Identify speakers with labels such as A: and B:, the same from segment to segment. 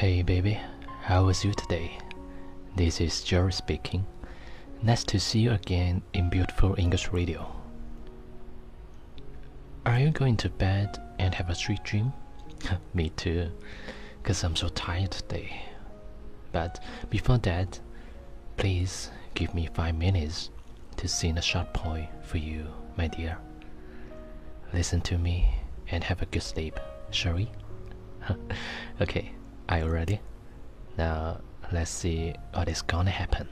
A: Hey baby, how was you today? This is Jerry speaking. Nice to see you again in beautiful English radio. Are you going to bed and have a sweet dream? Me too, cause I'm so tired today. But before that, please give me five minutes to sing a short poem for you, my dear. Listen to me and have a good sleep, shall we? okay. Are you ready? Now let's see what is gonna happen.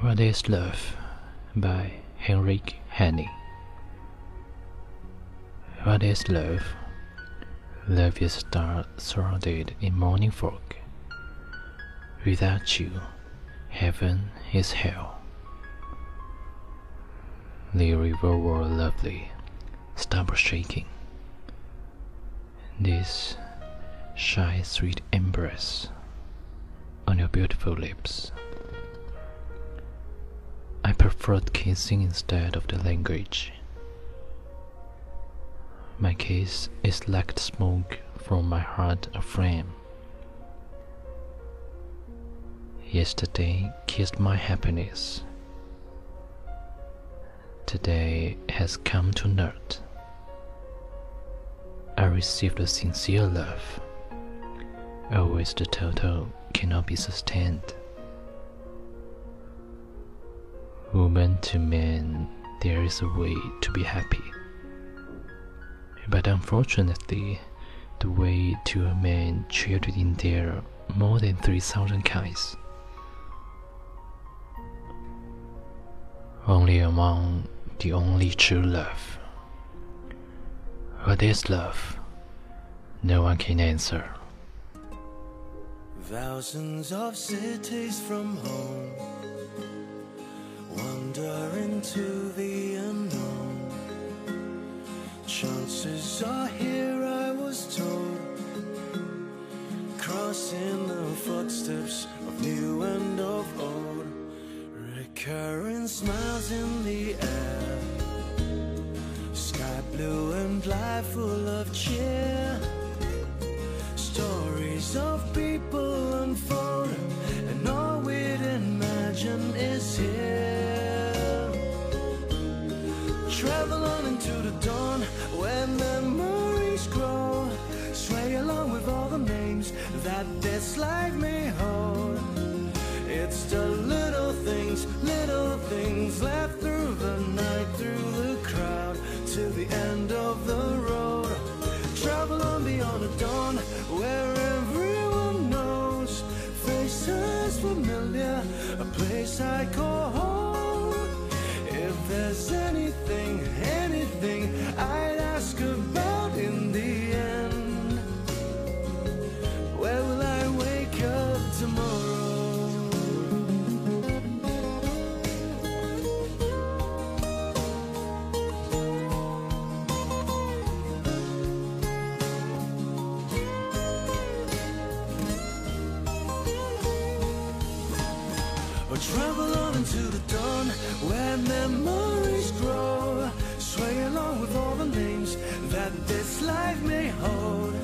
A: What is Love by Henrik Henning. What is love? Love is a star surrounded in morning fog. Without you, heaven is hell. The river was lovely Stop shaking. This shy, sweet embrace on your beautiful lips. I preferred kissing instead of the language. My kiss is like smoke from my heart aflame. Yesterday kissed my happiness. Today has come to naught. I received a sincere love. Always the total cannot be sustained. Woman to man, there is a way to be happy. But unfortunately, the way to a man treated in there more than 3,000 kinds. Only among the only true love. What is love? No one can answer.
B: Thousands of cities from home wander into the unknown. Chances are here, I was told, crossing the footsteps of new and recurring smiles in the air Sky blue and life full of cheer. Stories of people unfold, and all we'd imagine is here. Travel on into the dawn where memories grow. Sway along with all the names that this life may hold. It's the little things, little things left through the night, through the crowd to the end of the road. Travel on beyond the dawn, where everyone knows faces familiar, a place I call home. Or travel on into the dawn where memories grow. Sway along with all the names that this life may hold.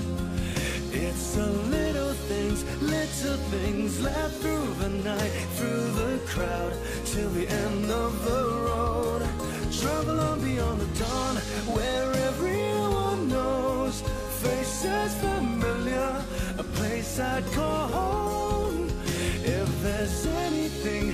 B: It's the little things, little things left through the night, through the crowd, till the end of the road. Travel on beyond the dawn where everyone knows. Faces familiar, a place I'd call home. There's anything